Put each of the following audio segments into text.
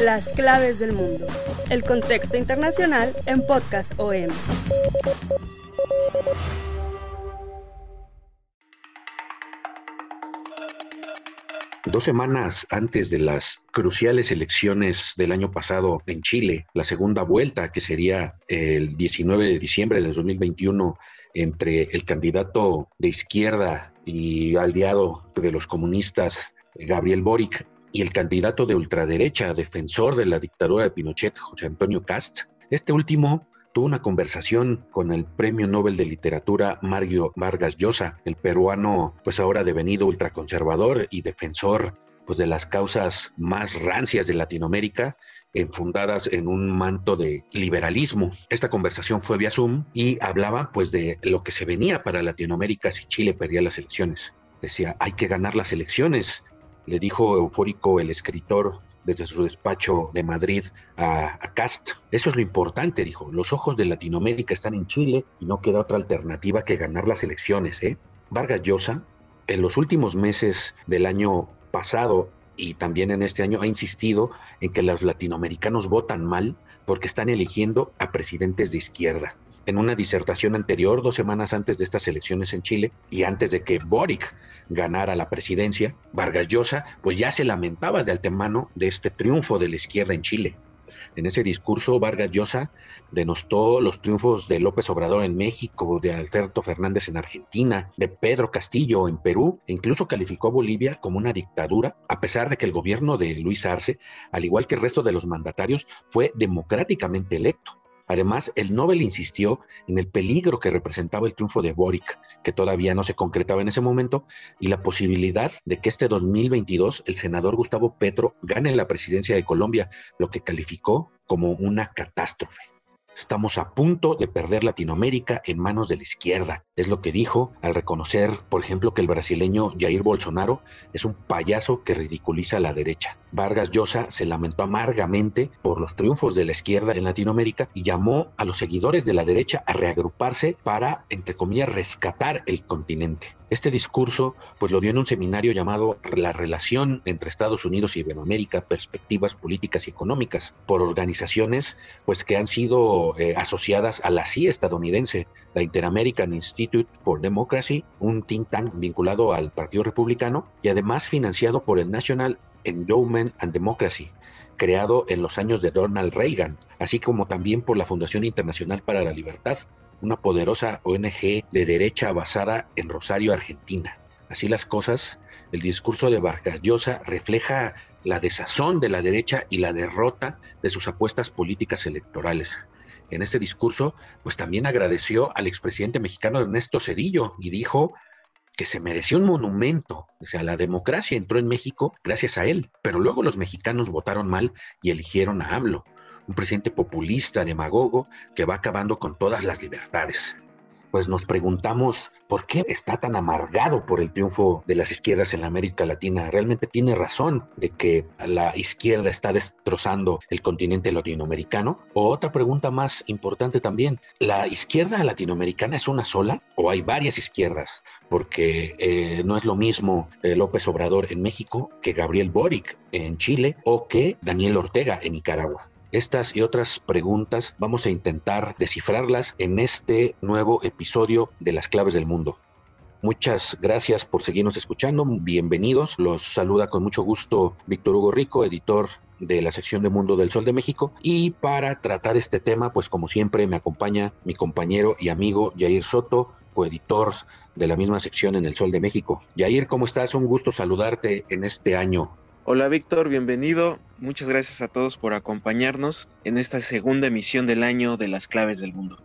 Las claves del mundo. El contexto internacional en Podcast OM. Dos semanas antes de las cruciales elecciones del año pasado en Chile, la segunda vuelta, que sería el 19 de diciembre del 2021, entre el candidato de izquierda y aliado de los comunistas, Gabriel Boric, y el candidato de ultraderecha, defensor de la dictadura de Pinochet, José Antonio Cast. Este último tuvo una conversación con el Premio Nobel de Literatura Mario Vargas Llosa, el peruano, pues ahora devenido ultraconservador y defensor pues de las causas más rancias de Latinoamérica, fundadas en un manto de liberalismo. Esta conversación fue vía Zoom y hablaba pues de lo que se venía para Latinoamérica si Chile perdía las elecciones. Decía, hay que ganar las elecciones, le dijo eufórico el escritor desde su despacho de Madrid a, Cast. Eso es lo importante, dijo. Los ojos de Latinoamérica están en Chile y no queda otra alternativa que ganar las elecciones. ¿eh? Vargas Llosa, en los últimos meses del año pasado y también en este año, ha insistido en que los latinoamericanos votan mal porque están eligiendo a presidentes de izquierda en una disertación anterior, dos semanas antes de estas elecciones en Chile y antes de que Boric ganara la presidencia, Vargas Llosa pues ya se lamentaba de antemano de este triunfo de la izquierda en Chile. En ese discurso, Vargas Llosa denostó los triunfos de López Obrador en México, de Alberto Fernández en Argentina, de Pedro Castillo en Perú, e incluso calificó a Bolivia como una dictadura, a pesar de que el gobierno de Luis Arce, al igual que el resto de los mandatarios, fue democráticamente electo. Además, el Nobel insistió en el peligro que representaba el triunfo de Boric, que todavía no se concretaba en ese momento, y la posibilidad de que este 2022 el senador Gustavo Petro gane la presidencia de Colombia, lo que calificó como una catástrofe. Estamos a punto de perder Latinoamérica en manos de la izquierda. Es lo que dijo al reconocer, por ejemplo, que el brasileño Jair Bolsonaro es un payaso que ridiculiza a la derecha. Vargas Llosa se lamentó amargamente por los triunfos de la izquierda en Latinoamérica y llamó a los seguidores de la derecha a reagruparse para, entre comillas, rescatar el continente. Este discurso pues lo dio en un seminario llamado La relación entre Estados Unidos y Iberoamérica, perspectivas políticas y económicas, por organizaciones pues que han sido eh, asociadas a la CIA estadounidense, la Interamerican Institute for Democracy, un think tank vinculado al Partido Republicano y además financiado por el National Endowment and Democracy, creado en los años de Donald Reagan, así como también por la Fundación Internacional para la Libertad, una poderosa ONG de derecha basada en Rosario, Argentina. Así las cosas, el discurso de Vargas Llosa refleja la desazón de la derecha y la derrota de sus apuestas políticas electorales. En este discurso, pues también agradeció al expresidente mexicano Ernesto Cedillo y dijo que se mereció un monumento. O sea, la democracia entró en México gracias a él, pero luego los mexicanos votaron mal y eligieron a AMLO un presidente populista, demagogo, que va acabando con todas las libertades. Pues nos preguntamos por qué está tan amargado por el triunfo de las izquierdas en la América Latina. Realmente tiene razón de que la izquierda está destrozando el continente latinoamericano. O otra pregunta más importante también, ¿la izquierda latinoamericana es una sola o hay varias izquierdas? Porque eh, no es lo mismo eh, López Obrador en México que Gabriel Boric en Chile o que Daniel Ortega en Nicaragua. Estas y otras preguntas vamos a intentar descifrarlas en este nuevo episodio de Las Claves del Mundo. Muchas gracias por seguirnos escuchando, bienvenidos. Los saluda con mucho gusto Víctor Hugo Rico, editor de la sección de Mundo del Sol de México. Y para tratar este tema, pues como siempre me acompaña mi compañero y amigo Jair Soto, coeditor de la misma sección en El Sol de México. Jair, ¿cómo estás? Un gusto saludarte en este año. Hola Víctor, bienvenido. Muchas gracias a todos por acompañarnos en esta segunda emisión del año de las claves del mundo.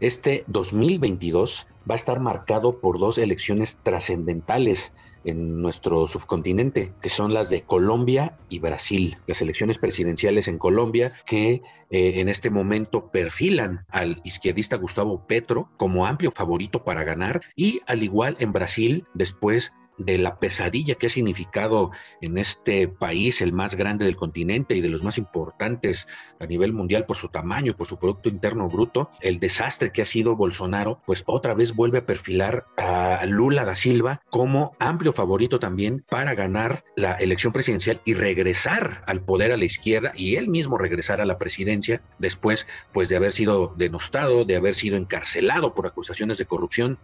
Este 2022 va a estar marcado por dos elecciones trascendentales en nuestro subcontinente, que son las de Colombia y Brasil. Las elecciones presidenciales en Colombia que eh, en este momento perfilan al izquierdista Gustavo Petro como amplio favorito para ganar y al igual en Brasil después de la pesadilla que ha significado en este país, el más grande del continente y de los más importantes a nivel mundial por su tamaño por su Producto Interno Bruto, el desastre que ha sido Bolsonaro, pues otra vez vuelve a perfilar a Lula da Silva como amplio favorito también para ganar la elección presidencial y regresar al poder a la izquierda y él mismo regresar a la presidencia después pues de haber sido denostado, de haber sido encarcelado por acusaciones de corrupción.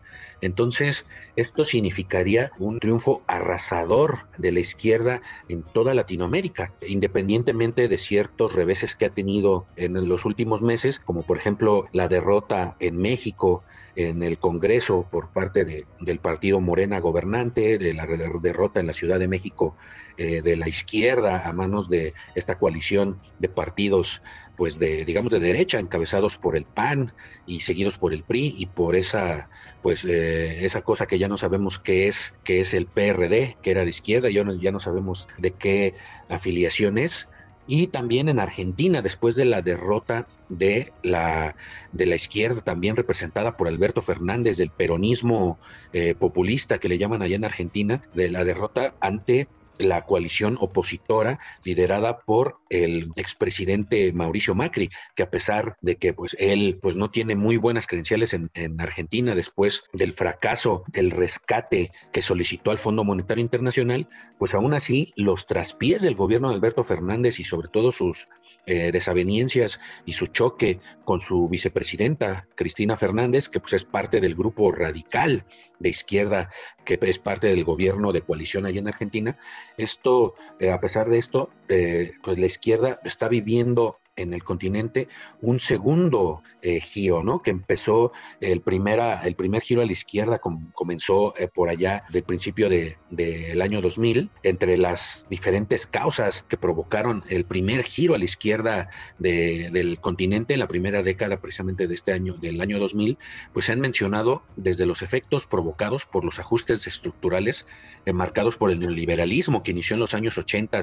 Entonces, esto significaría un triunfo arrasador de la izquierda en toda Latinoamérica, independientemente de ciertos reveses que ha tenido en los últimos meses, como por ejemplo la derrota en México en el Congreso por parte del partido Morena gobernante, de la derrota en la Ciudad de México eh, de la izquierda a manos de esta coalición de partidos pues de digamos de derecha encabezados por el PAN y seguidos por el PRI y por esa pues eh, esa cosa que ya no sabemos qué es que es el PRD que era de izquierda ya no, ya no sabemos de qué afiliación es y también en Argentina después de la derrota de la de la izquierda también representada por Alberto Fernández del peronismo eh, populista que le llaman allá en Argentina de la derrota ante la coalición opositora liderada por el expresidente Mauricio Macri, que a pesar de que pues él pues no tiene muy buenas credenciales en, en, Argentina después del fracaso del rescate que solicitó al Fondo Monetario Internacional, pues aún así los traspiés del gobierno de Alberto Fernández y sobre todo sus eh, desavenencias y su choque con su vicepresidenta Cristina Fernández, que pues es parte del grupo radical de izquierda, que es parte del gobierno de coalición allá en Argentina. Esto, eh, a pesar de esto, eh, pues la izquierda está viviendo en el continente un segundo eh, giro, ¿no? Que empezó el, primera, el primer giro a la izquierda comenzó eh, por allá del principio del de, año 2000, entre las diferentes causas que provocaron el primer giro a la izquierda del continente en la primera década precisamente de este año, del año 2000, pues se han mencionado desde los efectos provocados por los ajustes estructurales marcados por el neoliberalismo que inició en los años 80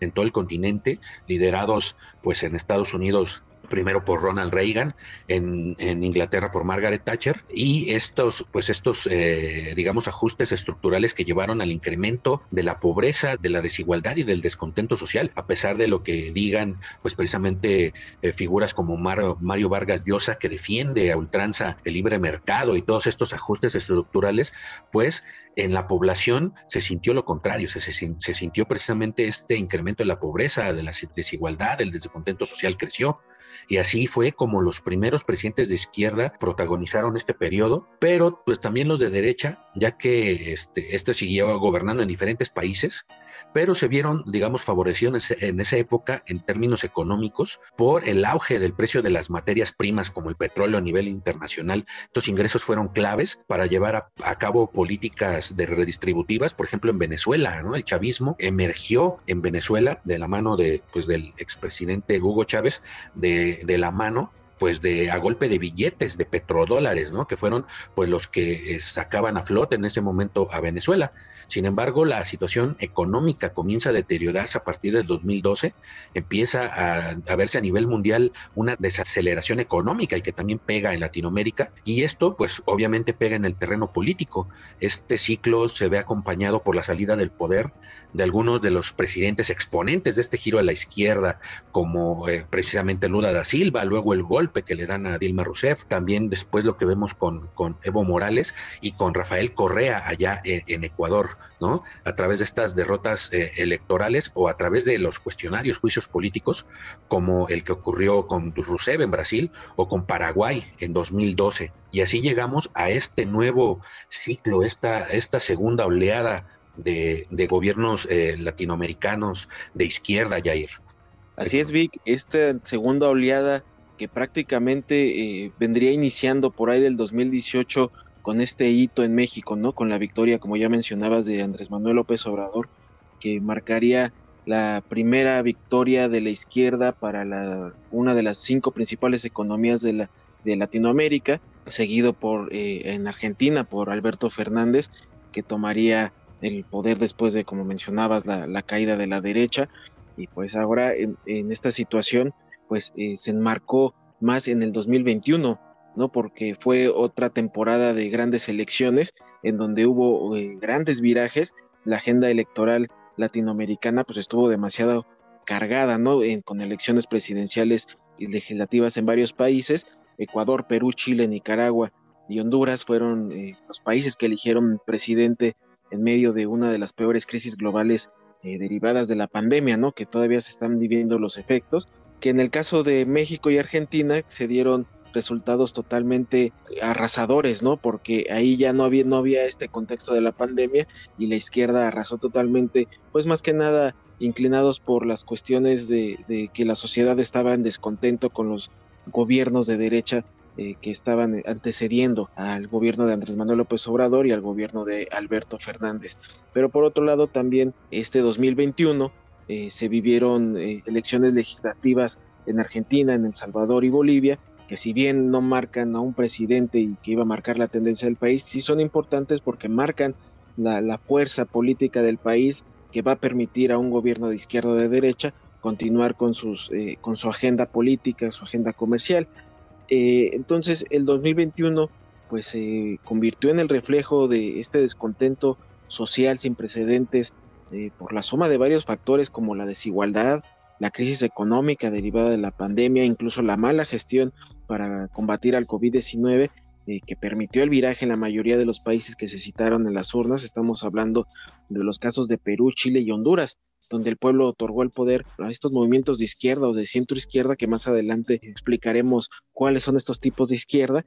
en todo el continente, liderados pues en Estados Unidos primero por Ronald Reagan, en, Inglaterra por Margaret Thatcher, y estos, pues estos, eh, digamos, ajustes estructurales que llevaron al incremento de la pobreza, de la desigualdad y del descontento social, a pesar de lo que digan, pues precisamente eh, figuras como Mario Vargas Llosa, que defiende a ultranza el libre mercado y todos estos ajustes estructurales, pues en la población se sintió lo contrario, se, sintió precisamente este incremento de la pobreza, de la desigualdad, el descontento social creció. Y así fue como los primeros presidentes de izquierda protagonizaron este periodo, pero pues también los de derecha, ya que este, este siguió gobernando en diferentes países pero se vieron, digamos, favorecidos en esa época en términos económicos por el auge del precio de las materias primas como el petróleo a nivel internacional. Estos ingresos fueron claves para llevar a, cabo políticas de redistributivas, por ejemplo, en Venezuela, ¿no? El chavismo emergió en Venezuela de la mano de, pues, del expresidente Hugo Chávez, de, de la mano pues de a golpe de billetes de petrodólares, ¿no? Que fueron pues los que eh, sacaban a flote en ese momento a Venezuela. Sin embargo, la situación económica comienza a deteriorarse a partir del 2012, empieza a, verse a nivel mundial una desaceleración económica y que también pega en Latinoamérica y esto pues obviamente pega en el terreno político. Este ciclo se ve acompañado por la salida del poder de algunos de los presidentes exponentes de este giro a la izquierda, como eh, precisamente Lula da Silva, luego el golpe que le dan a Dilma Rousseff, también después lo que vemos con, con Evo Morales y con Rafael Correa allá en Ecuador. ¿No? A través de estas derrotas eh, electorales o a través de los cuestionarios, juicios políticos, como el que ocurrió con Rousseff en Brasil o con Paraguay en 2012. Y así llegamos a este nuevo ciclo, esta, esta segunda oleada de, gobiernos eh, latinoamericanos de izquierda, Jair. Así es, Vic, esta segunda oleada que prácticamente eh, vendría iniciando por ahí del 2018 con este hito en México, ¿no? Con la victoria, como ya mencionabas, de Andrés Manuel López Obrador, que marcaría la primera victoria de la izquierda para una de las cinco principales economías de Latinoamérica, seguido por eh, en Argentina por Alberto Fernández, que tomaría el poder después de, como mencionabas, la, caída de la derecha. Y pues ahora en, esta situación, pues eh, se enmarcó más en el 2021, ¿no? Porque fue otra temporada de grandes elecciones en donde hubo eh, grandes virajes. La agenda electoral latinoamericana pues estuvo demasiado cargada, ¿no? con elecciones presidenciales y legislativas en varios países. Ecuador, Perú, Chile, Nicaragua y Honduras fueron eh, los países que eligieron presidente en medio de una de las peores crisis globales eh, derivadas de la pandemia, ¿no? Que todavía se están viviendo los efectos, que en el caso de México y Argentina se dieron resultados totalmente arrasadores, ¿no? Porque ahí ya no había, no había este contexto de la pandemia y la izquierda arrasó totalmente, pues más que nada inclinados por las cuestiones de, que la sociedad estaba en descontento con los gobiernos de derecha eh, que estaban antecediendo al gobierno de Andrés Manuel López Obrador y al gobierno de Alberto Fernández. Pero por otro lado también este 2021 eh, se vivieron eh, elecciones legislativas en Argentina, en El Salvador y Bolivia, que si bien no marcan a un presidente y que iba a marcar la tendencia del país, sí son importantes porque marcan la, fuerza política del país que va a permitir a un gobierno de izquierda o de derecha continuar con, sus, con su agenda política, su agenda comercial. Eh, entonces el 2021 pues se convirtió en el reflejo de este descontento social sin precedentes eh, por la suma de varios factores como la desigualdad, la crisis económica derivada de la pandemia, incluso la mala gestión para combatir al COVID-19 eh, que permitió el viraje en la mayoría de los países que se citaron en las urnas. Estamos hablando de los casos de Perú, Chile y Honduras donde el pueblo otorgó el poder a estos movimientos de izquierda o de centro izquierda, que más adelante explicaremos cuáles son estos tipos de izquierda.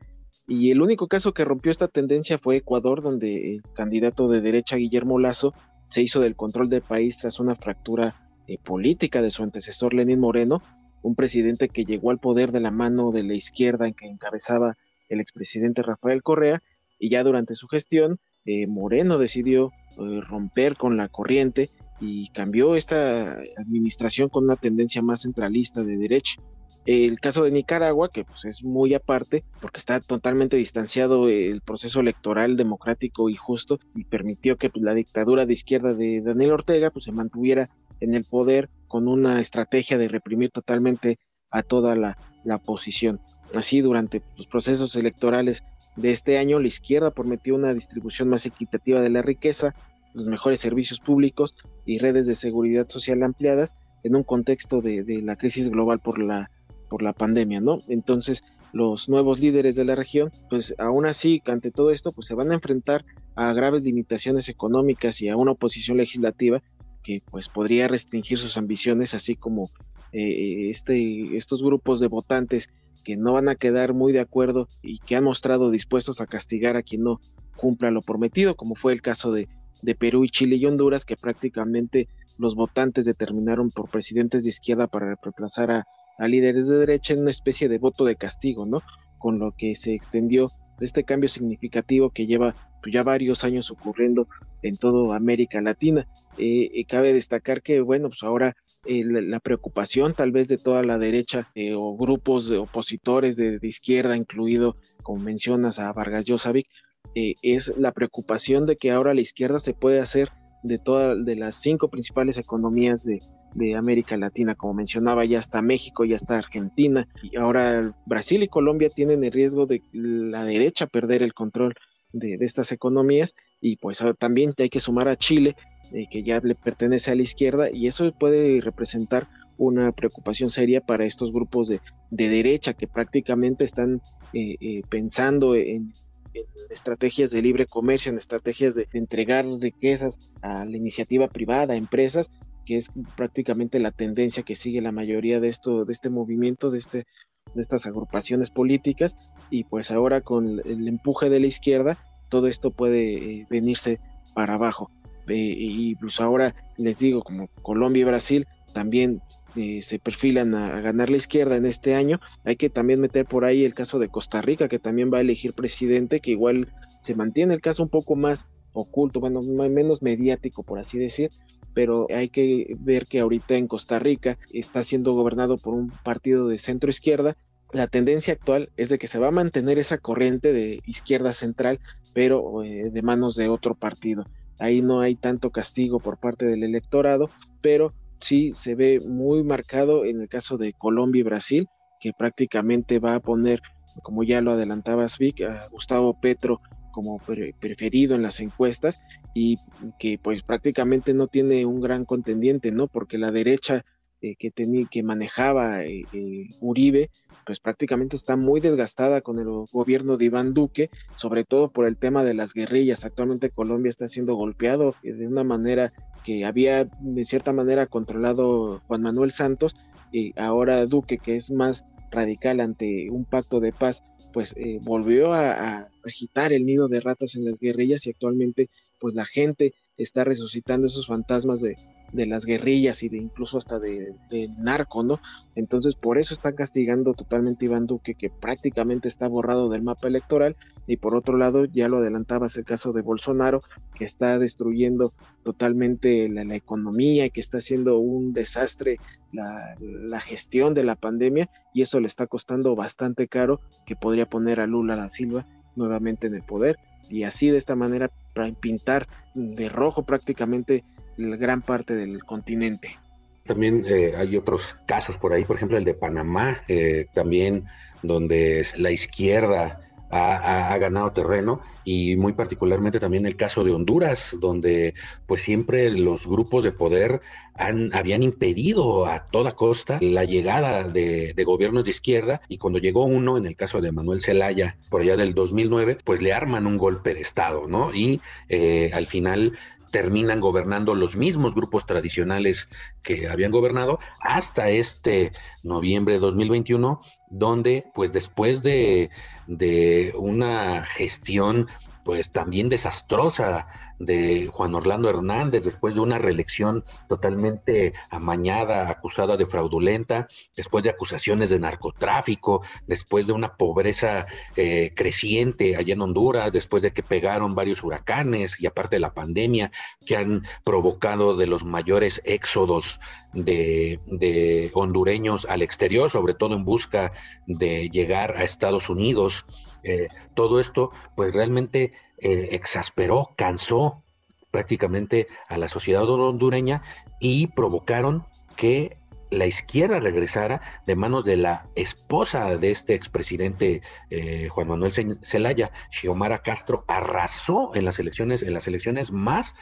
Y el único caso que rompió esta tendencia fue Ecuador, donde el candidato de derecha Guillermo Lazo se hizo del control del país tras una fractura eh, política de su antecesor Lenín Moreno, un presidente que llegó al poder de la mano de la izquierda en que encabezaba el expresidente Rafael Correa, y ya durante su gestión, eh, Moreno decidió eh, romper con la corriente y cambió esta administración con una tendencia más centralista de derecha. El caso de Nicaragua, que pues es muy aparte, porque está totalmente distanciado el proceso electoral democrático y justo, y permitió que pues, la dictadura de izquierda de Daniel Ortega pues, se mantuviera en el poder con una estrategia de reprimir totalmente a toda la, la oposición. Así, durante los procesos electorales de este año, la izquierda prometió una distribución más equitativa de la riqueza, los mejores servicios públicos y redes de seguridad social ampliadas en un contexto de, la crisis global por la, por la pandemia, ¿no? Entonces, los nuevos líderes de la región, pues aún así, ante todo esto, pues se van a enfrentar a graves limitaciones económicas y a una oposición legislativa que pues podría restringir sus ambiciones, así como eh, este, estos grupos de votantes que no van a quedar muy de acuerdo y que han mostrado dispuestos a castigar a quien no cumpla lo prometido, como fue el caso de de Perú y Chile y Honduras, que prácticamente los votantes determinaron por presidentes de izquierda para reemplazar a, líderes de derecha en una especie de voto de castigo, ¿no? Con lo que se extendió este cambio significativo que lleva pues, ya varios años ocurriendo en toda América Latina. Eh, eh, cabe destacar que, bueno, pues ahora eh, la, preocupación tal vez de toda la derecha o grupos de opositores de, de, izquierda, incluido, como mencionas, a Vargas Llosavic, eh, es la preocupación de que ahora la izquierda se puede hacer de todas de las cinco principales economías de, América Latina, como mencionaba, ya está México, ya está Argentina, y ahora Brasil y Colombia tienen el riesgo de la derecha perder el control de, estas economías, y pues también hay que sumar a Chile, eh, que ya le pertenece a la izquierda, y eso puede representar una preocupación seria para estos grupos de, derecha que prácticamente están eh, pensando en en estrategias de libre comercio, en estrategias de entregar riquezas a la iniciativa privada, a empresas, que es prácticamente la tendencia que sigue la mayoría de esto, de este movimiento, de este, de estas agrupaciones políticas, y pues ahora con el empuje de la izquierda, todo esto puede eh, venirse para abajo. Eh, y pues ahora les digo, como Colombia y Brasil también eh, se perfilan a, ganar la izquierda en este año. Hay que también meter por ahí el caso de Costa Rica, que también va a elegir presidente, que igual se mantiene el caso un poco más oculto, bueno, menos mediático, por así decir, pero hay que ver que ahorita en Costa Rica está siendo gobernado por un partido de centro izquierda. La tendencia actual es de que se va a mantener esa corriente de izquierda central, pero eh, de manos de otro partido. ahí no hay tanto castigo por parte del electorado, pero sí se ve muy marcado en el caso de Colombia y Brasil, que prácticamente va a poner, como ya lo adelantabas Vic, a Gustavo Petro como preferido en las encuestas y que pues prácticamente no tiene un gran contendiente, ¿no? Porque la derecha eh, que, tenía, que manejaba eh, eh, Uribe, pues prácticamente está muy desgastada con el gobierno de Iván Duque, sobre todo por el tema de las guerrillas. Actualmente Colombia está siendo golpeado de una manera que había de cierta manera controlado Juan Manuel Santos y ahora Duque, que es más radical ante un pacto de paz, pues volvió a, agitar el nido de ratas en las guerrillas y actualmente pues la gente está resucitando esos fantasmas de, de las guerrillas y de incluso hasta del narco, ¿no? Entonces por eso están castigando totalmente Iván Duque, que prácticamente está borrado del mapa electoral, y por otro lado, ya lo adelantabas el caso de Bolsonaro, que está destruyendo totalmente la, economía y que está haciendo un desastre la, la, gestión de la pandemia, y eso le está costando bastante caro, que podría poner a Lula da Silva nuevamente en el poder, y así de esta manera pintar de rojo prácticamente gran parte del continente. También eh, hay otros casos por ahí, por ejemplo el de Panamá, eh, también donde la izquierda ha, ganado terreno y muy particularmente también el caso de Honduras, donde pues siempre los grupos de poder han, habían impedido a toda costa la llegada de, gobiernos de izquierda y cuando llegó uno, en el caso de Manuel Zelaya, por allá del 2009, pues le arman un golpe de Estado, ¿no? Y eh, al final terminan gobernando los mismos grupos tradicionales que habían gobernado hasta este noviembre de 2021, donde pues después de, de una gestión pues también desastrosa de Juan Orlando Hernández después de una reelección totalmente amañada, acusada de fraudulenta, después de acusaciones de narcotráfico, después de una pobreza eh, creciente allá en Honduras, después de que pegaron varios huracanes y aparte de la pandemia que han provocado de los mayores éxodos de, de hondureños al exterior, sobre todo en busca de llegar a Estados Unidos eh, todo esto pues realmente eh, exasperó, cansó prácticamente a la sociedad hondureña y provocaron que la izquierda regresara de manos de la esposa de este expresidente eh, Juan Manuel Zelaya, Xiomara Castro, arrasó en las elecciones, en las elecciones más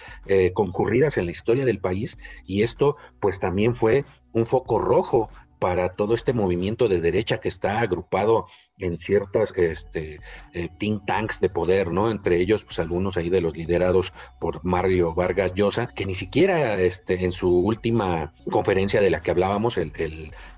concurridas en la historia del país, y esto pues también fue un foco rojo para todo este movimiento de derecha que está agrupado en ciertas este, eh, think tanks de poder, ¿no? Entre ellos, pues algunos ahí de los liderados por Mario Vargas Llosa, que ni siquiera este, en su última conferencia de la que hablábamos el,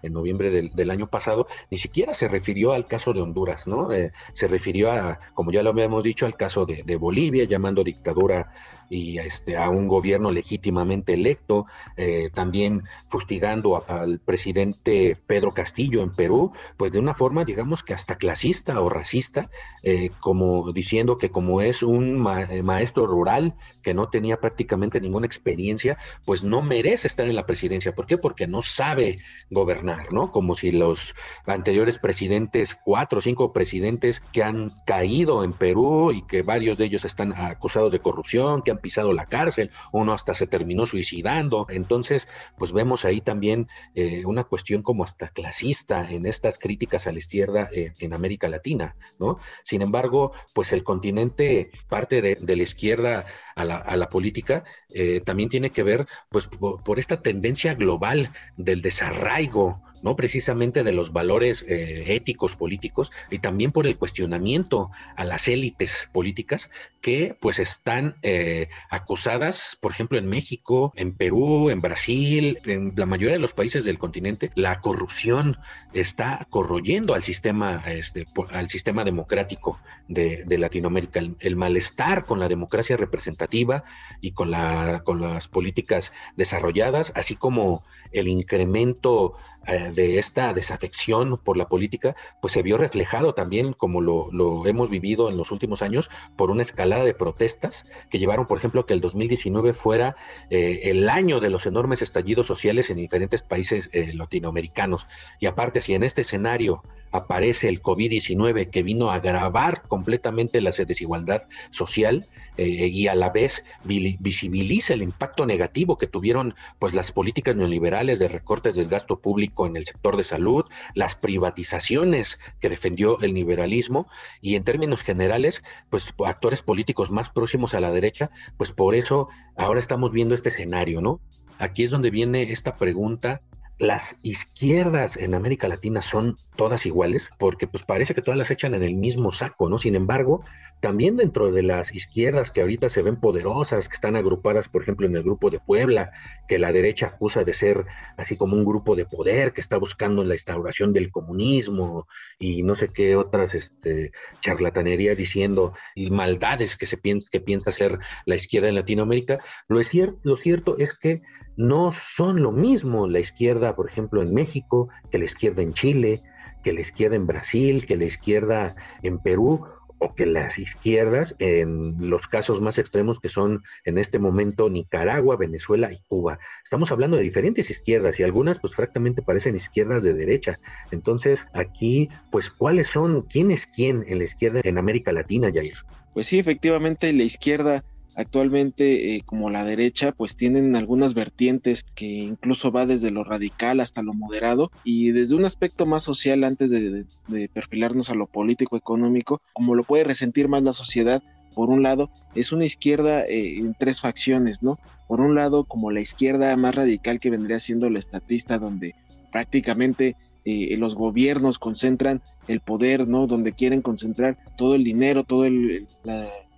en noviembre del, año pasado, ni siquiera se refirió al caso de Honduras, ¿no? Eh, se refirió a, como ya lo habíamos dicho, al caso de, de Bolivia, llamando dictadura y este, a un gobierno legítimamente electo, eh, también fustigando al presidente Pedro Castillo en Perú, pues de una forma, digamos que hasta clasista o racista, eh, como diciendo que como es un eh, maestro rural que no tenía prácticamente ninguna experiencia, pues no merece estar en la presidencia. ¿Por qué? Porque no sabe gobernar, ¿no? Como si los anteriores presidentes, cuatro o cinco presidentes que han caído en Perú y que varios de ellos están acusados de corrupción, que han pisado la cárcel, uno hasta se terminó suicidando. Entonces, pues vemos ahí también eh, una cuestión como hasta clasista en estas críticas a la izquierda eh, en América Latina, ¿no? Sin embargo, pues el continente, parte de, la izquierda a la, política, eh, también tiene que ver, pues, por esta tendencia global del desarraigo ¿no? Precisamente de los valores eh, éticos políticos y también por el cuestionamiento a las élites políticas que pues están eh, acusadas, por ejemplo, en México, en Perú, en Brasil, en la mayoría de los países del continente, la corrupción está corroyendo al sistema, este, al sistema democrático de, Latinoamérica, el, malestar con la democracia representativa y con, la, con las políticas desarrolladas, así como el incremento eh, de esta desafección por la política, pues se vio reflejado también, como lo, lo, hemos vivido en los últimos años, por una escalada de protestas que llevaron, por ejemplo, que el 2019 fuera eh, el año de los enormes estallidos sociales en diferentes países eh, latinoamericanos. Y aparte, si en este escenario aparece el COVID-19 que vino a agravar completamente la desigualdad social eh, y a la vez visibiliza el impacto negativo que tuvieron pues las políticas neoliberales de recortes del gasto público en el sector de salud, las privatizaciones que defendió el liberalismo y en términos generales pues actores políticos más próximos a la derecha, pues por eso ahora estamos viendo este escenario, ¿no? Aquí es donde viene esta pregunta las izquierdas en América Latina son todas iguales, porque pues parece que todas las echan en el mismo saco, ¿no? Sin embargo, también dentro de las izquierdas que ahorita se ven poderosas, que están agrupadas, por ejemplo, en el grupo de Puebla, que la derecha acusa de ser así como un grupo de poder que está buscando la instauración del comunismo y no sé qué otras este, charlatanerías diciendo y maldades que se piensa, que piensa ser la izquierda en Latinoamérica, lo, es lo cierto es que no son lo mismo la izquierda, por ejemplo, en México, que la izquierda en Chile, que la izquierda en Brasil, que la izquierda en Perú, o que las izquierdas en los casos más extremos que son en este momento Nicaragua, Venezuela y Cuba. Estamos hablando de diferentes izquierdas y algunas pues francamente parecen izquierdas de derecha. Entonces aquí pues cuáles son, quién es quién en la izquierda en América Latina, Jair. Pues sí, efectivamente la izquierda actualmente eh, como la derecha pues tienen algunas vertientes que incluso va desde lo radical hasta lo moderado y desde un aspecto más social antes de, perfilarnos a lo político económico como lo puede resentir más la sociedad por un lado es una izquierda eh, en tres facciones no por un lado como la izquierda más radical que vendría siendo la estatista donde prácticamente eh, los gobiernos concentran el poder, ¿no? Donde quieren concentrar todo el dinero, todas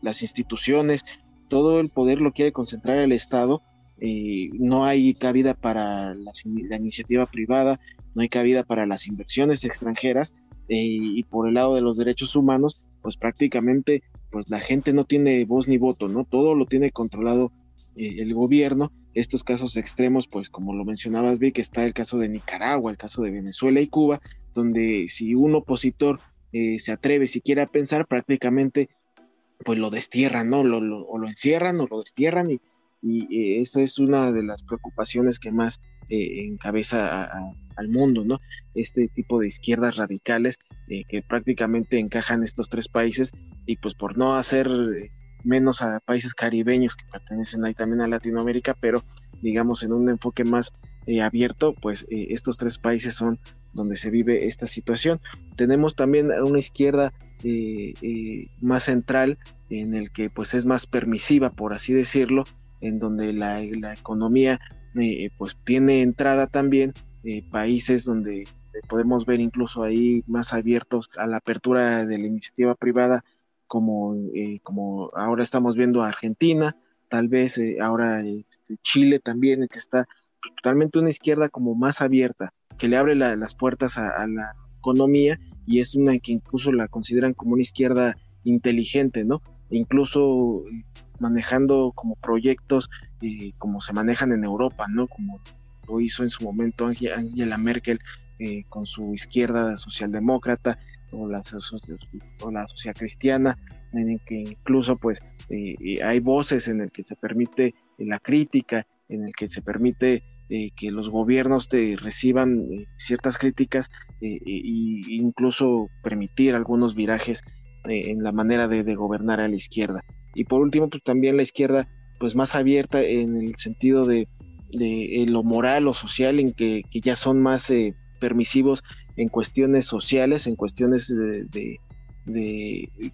las instituciones, todo el poder lo quiere concentrar el Estado, eh, no hay cabida para la, iniciativa privada, no hay cabida para las inversiones extranjeras eh, y por el lado de los derechos humanos, pues prácticamente pues la gente no tiene voz ni voto, ¿no? Todo lo tiene controlado eh, el gobierno. Estos casos extremos, pues como lo mencionabas, vi que está el caso de Nicaragua, el caso de Venezuela y Cuba, donde si un opositor se atreve siquiera a pensar, prácticamente pues lo destierran, ¿no? Lo, o lo encierran o lo destierran y, y esa es una de las preocupaciones que más eh, encabeza al mundo, ¿no? Este tipo de izquierdas radicales eh, que prácticamente encajan estos tres países y pues por no hacer menos a países caribeños que pertenecen ahí también a Latinoamérica, pero digamos en un enfoque más eh, abierto, pues estos tres países son donde se vive esta situación. Tenemos también una izquierda eh, eh, más central en el que pues es más permisiva por así decirlo en donde la, economía eh, pues tiene entrada también países donde podemos ver incluso ahí más abiertos a la apertura de la iniciativa privada como, como ahora estamos viendo Argentina tal vez ahora este, Chile también que está totalmente una izquierda como más abierta que le abre las puertas a la economía y es una que incluso la consideran como una izquierda inteligente, ¿no? E incluso manejando como proyectos eh, como se manejan en Europa, ¿no? Como lo hizo en su momento Angela Merkel eh, con su izquierda socialdemócrata o la, o la social cristiana, en el que incluso pues eh, hay voces en el que se permite la crítica, en el que se permite que los gobiernos te reciban ciertas críticas e incluso permitir algunos virajes eh, en la manera de, gobernar a la izquierda. Y por último, pues también la izquierda, pues más abierta en el sentido de, lo moral o social, en que, ya son más permisivos en cuestiones sociales, en cuestiones de,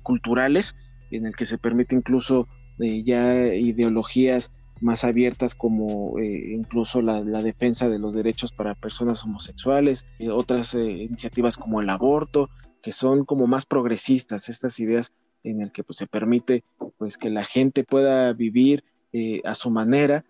culturales, en el que se permite incluso ya ideologías más abiertas como eh, incluso la, defensa de los derechos para personas homosexuales, y otras eh, iniciativas como el aborto, que son como más progresistas, estas ideas en el que pues, se permite pues, que la gente pueda vivir eh, a su manera,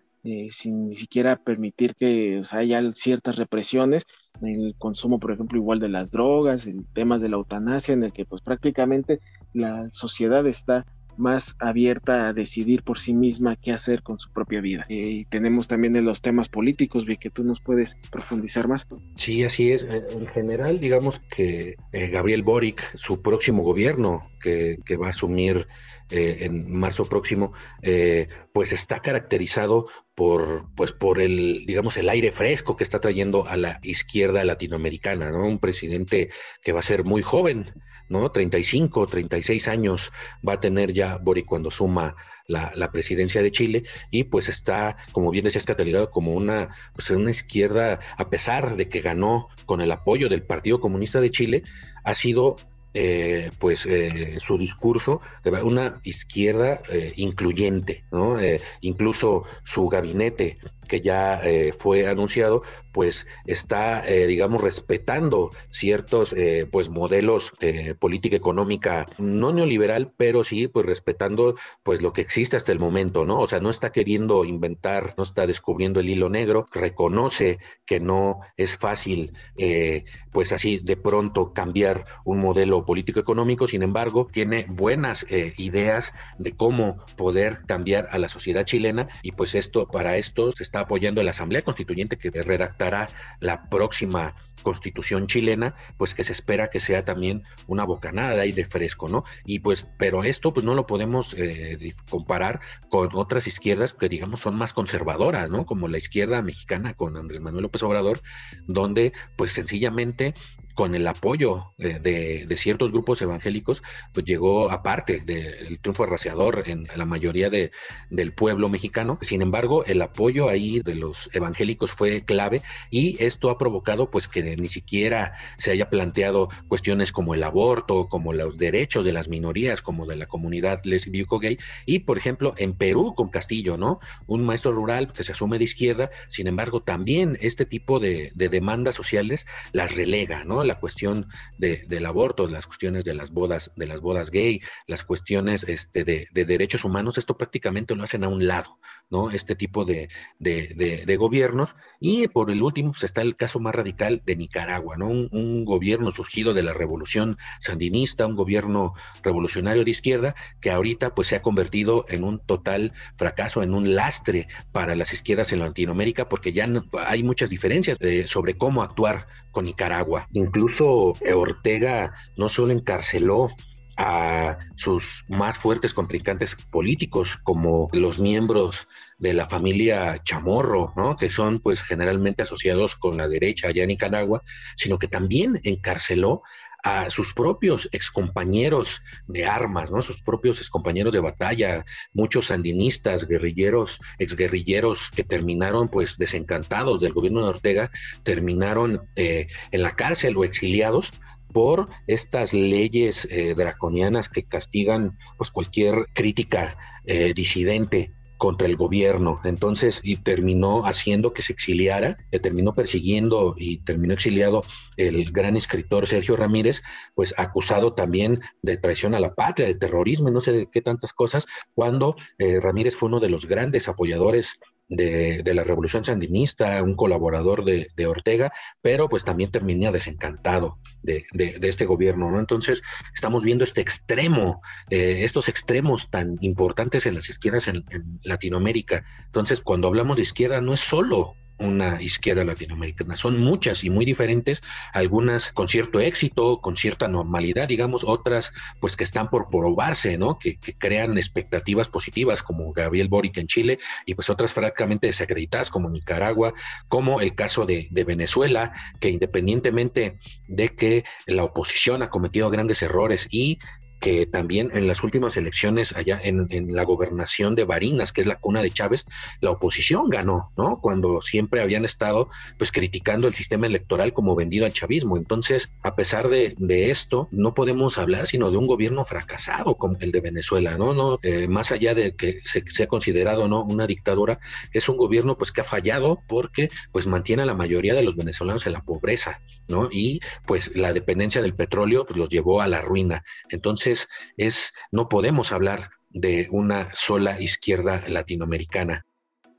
sin ni siquiera permitir que haya ciertas represiones, el consumo, por ejemplo, igual de las drogas, en temas de la eutanasia, en el que pues prácticamente la sociedad está más abierta a decidir por sí misma qué hacer con su propia vida. Y tenemos también en los temas políticos, vi que tú nos puedes profundizar más. Sí, así es. En general, digamos que eh, Gabriel Boric, su próximo gobierno que, que va a asumir eh, en marzo próximo, eh, pues está caracterizado por, pues por el, digamos, el aire fresco que está trayendo a la izquierda latinoamericana, ¿no? Un presidente que va a ser muy joven, ¿no? 35, 36 años va a tener ya Boric cuando suma la, presidencia de Chile y pues está, como bien decías, catalogado como una, pues una izquierda, a pesar de que ganó con el apoyo del Partido Comunista de Chile, ha sido eh, pues eh, su discurso de una izquierda eh, incluyente, ¿no? incluso su gabinete que ya fue anunciado, pues está, eh, digamos, respetando ciertos, eh, pues, modelos de política económica no neoliberal, pero sí, pues, respetando, pues, lo que existe hasta el momento, ¿no? O sea, no está queriendo inventar, no está descubriendo el hilo negro, reconoce que no es fácil, eh, pues, así de pronto cambiar un modelo político económico, sin embargo, tiene buenas ideas de cómo poder cambiar a la sociedad chilena y pues esto, para esto se está apoyando la Asamblea Constituyente que redacta la próxima constitución chilena, pues que se espera que sea también una bocanada de aire fresco, ¿no? Y pues, pero esto pues no lo podemos eh, comparar con otras izquierdas que digamos son más conservadoras, ¿no? Como la izquierda mexicana con Andrés Manuel López Obrador, donde pues sencillamente con el apoyo de, ciertos grupos evangélicos, pues llegó aparte del triunfo arraciador en la mayoría de, del pueblo mexicano. Sin embargo, el apoyo ahí de los evangélicos fue clave y esto ha provocado pues que ni siquiera se haya planteado cuestiones como el aborto, como los derechos de las minorías, como de la comunidad lesbico gay y por ejemplo en Perú con Castillo, ¿no? Un maestro rural que se asume de izquierda, sin embargo también este tipo de demandas sociales las relega, ¿no? La cuestión de, del aborto, las cuestiones de las bodas, de las bodas gay, las cuestiones este, de, derechos humanos, esto prácticamente lo hacen a un lado, ¿no? Este tipo de, de gobiernos. Y por el último, pues, está el caso más radical de Nicaragua, ¿no? Un, gobierno surgido de la revolución sandinista, un gobierno revolucionario de izquierda, que ahorita pues se ha convertido en un total fracaso, en un lastre para las izquierdas en Latinoamérica, porque ya no, hay muchas diferencias sobre cómo actuar con Nicaragua. Incluso Ortega no solo encarceló a sus más fuertes contrincantes políticos, como los miembros de la familia Chamorro, ¿no? que son pues generalmente asociados con la derecha allá en Nicaragua, sino que también encarceló a sus propios excompañeros de armas, ¿no? Sus propios excompañeros de batalla, muchos sandinistas, guerrilleros, exguerrilleros que terminaron pues desencantados del gobierno de Ortega, terminaron eh, en la cárcel o exiliados por estas leyes eh, draconianas que castigan pues cualquier crítica eh, disidente contra el gobierno. Entonces, y terminó haciendo que se exiliara, terminó persiguiendo y terminó exiliado el gran escritor Sergio Ramírez, pues acusado también de traición a la patria, de terrorismo y no sé de qué tantas cosas, cuando eh, Ramírez fue uno de los grandes apoyadores de, la revolución sandinista, un colaborador de, Ortega, pero pues también termina desencantado de, este gobierno, ¿no? Entonces estamos viendo este extremo, eh, estos extremos tan importantes en las izquierdas en, en Latinoamérica. Entonces, cuando hablamos de izquierda, no es solo una izquierda latinoamericana. Son muchas y muy diferentes, algunas con cierto éxito, con cierta normalidad, digamos, otras pues que están por probarse, ¿no? Que, crean expectativas positivas, como Gabriel Boric en Chile, y pues otras francamente desacreditadas, como Nicaragua, como el caso de, de Venezuela, que independientemente de que la oposición ha cometido grandes errores y que también en las últimas elecciones allá en, la gobernación de Barinas, que es la cuna de Chávez, la oposición ganó, ¿no? Cuando siempre habían estado pues criticando el sistema electoral como vendido al chavismo. Entonces, a pesar de, esto, no podemos hablar sino de un gobierno fracasado como el de Venezuela, ¿no? no eh, más allá de que se sea considerado no una dictadura, es un gobierno pues que ha fallado porque pues mantiene a la mayoría de los venezolanos en la pobreza, ¿no? Y pues la dependencia del petróleo pues los llevó a la ruina. Entonces, es, no podemos hablar de una sola izquierda latinoamericana.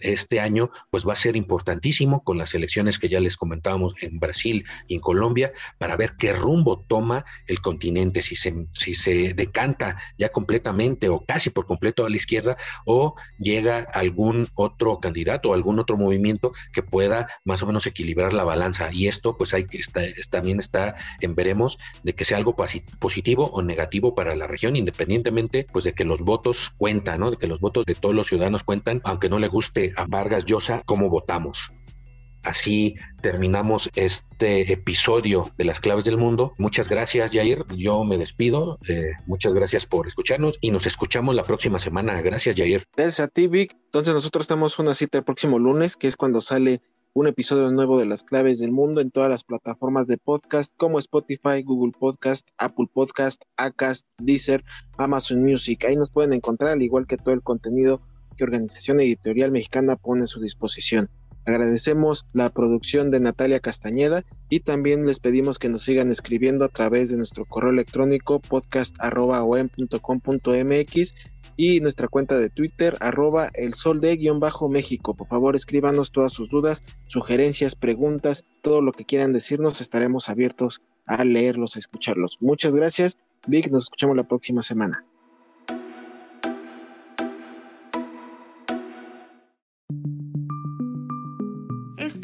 Este año pues va a ser importantísimo con las elecciones que ya les comentábamos en Brasil y en Colombia para ver qué rumbo toma el continente, si se, si se decanta ya completamente o casi por completo a la izquierda o llega algún otro candidato o algún otro movimiento que pueda más o menos equilibrar la balanza. Y esto pues hay que también está en veremos de que sea algo positivo o negativo para la región, independientemente pues de que los votos cuentan, ¿no? De que los votos de todos los ciudadanos cuentan, aunque no le guste a Vargas Llosa cómo votamos. Así terminamos este episodio de las claves del mundo. Muchas gracias, Jair. Yo me despido. Eh, muchas gracias por escucharnos y nos escuchamos la próxima semana. Gracias, Jair. Gracias a ti, Vic. Entonces nosotros tenemos una cita el próximo lunes, que es cuando sale un episodio nuevo de las claves del mundo en todas las plataformas de podcast como Spotify, Google Podcast, Apple Podcast, Acast, Deezer, Amazon Music. Ahí nos pueden encontrar, al igual que todo el contenido que Organización Editorial Mexicana pone a su disposición. Agradecemos la producción de Natalia Castañeda y también les pedimos que nos sigan escribiendo a través de nuestro correo electrónico podcast.com.mx y nuestra cuenta de Twitter arroba el sol de guion bajo México. Por favor, escríbanos todas sus dudas, sugerencias, preguntas, todo lo que quieran decirnos, estaremos abiertos a leerlos, a escucharlos. Muchas gracias, Vic, nos escuchamos la próxima semana.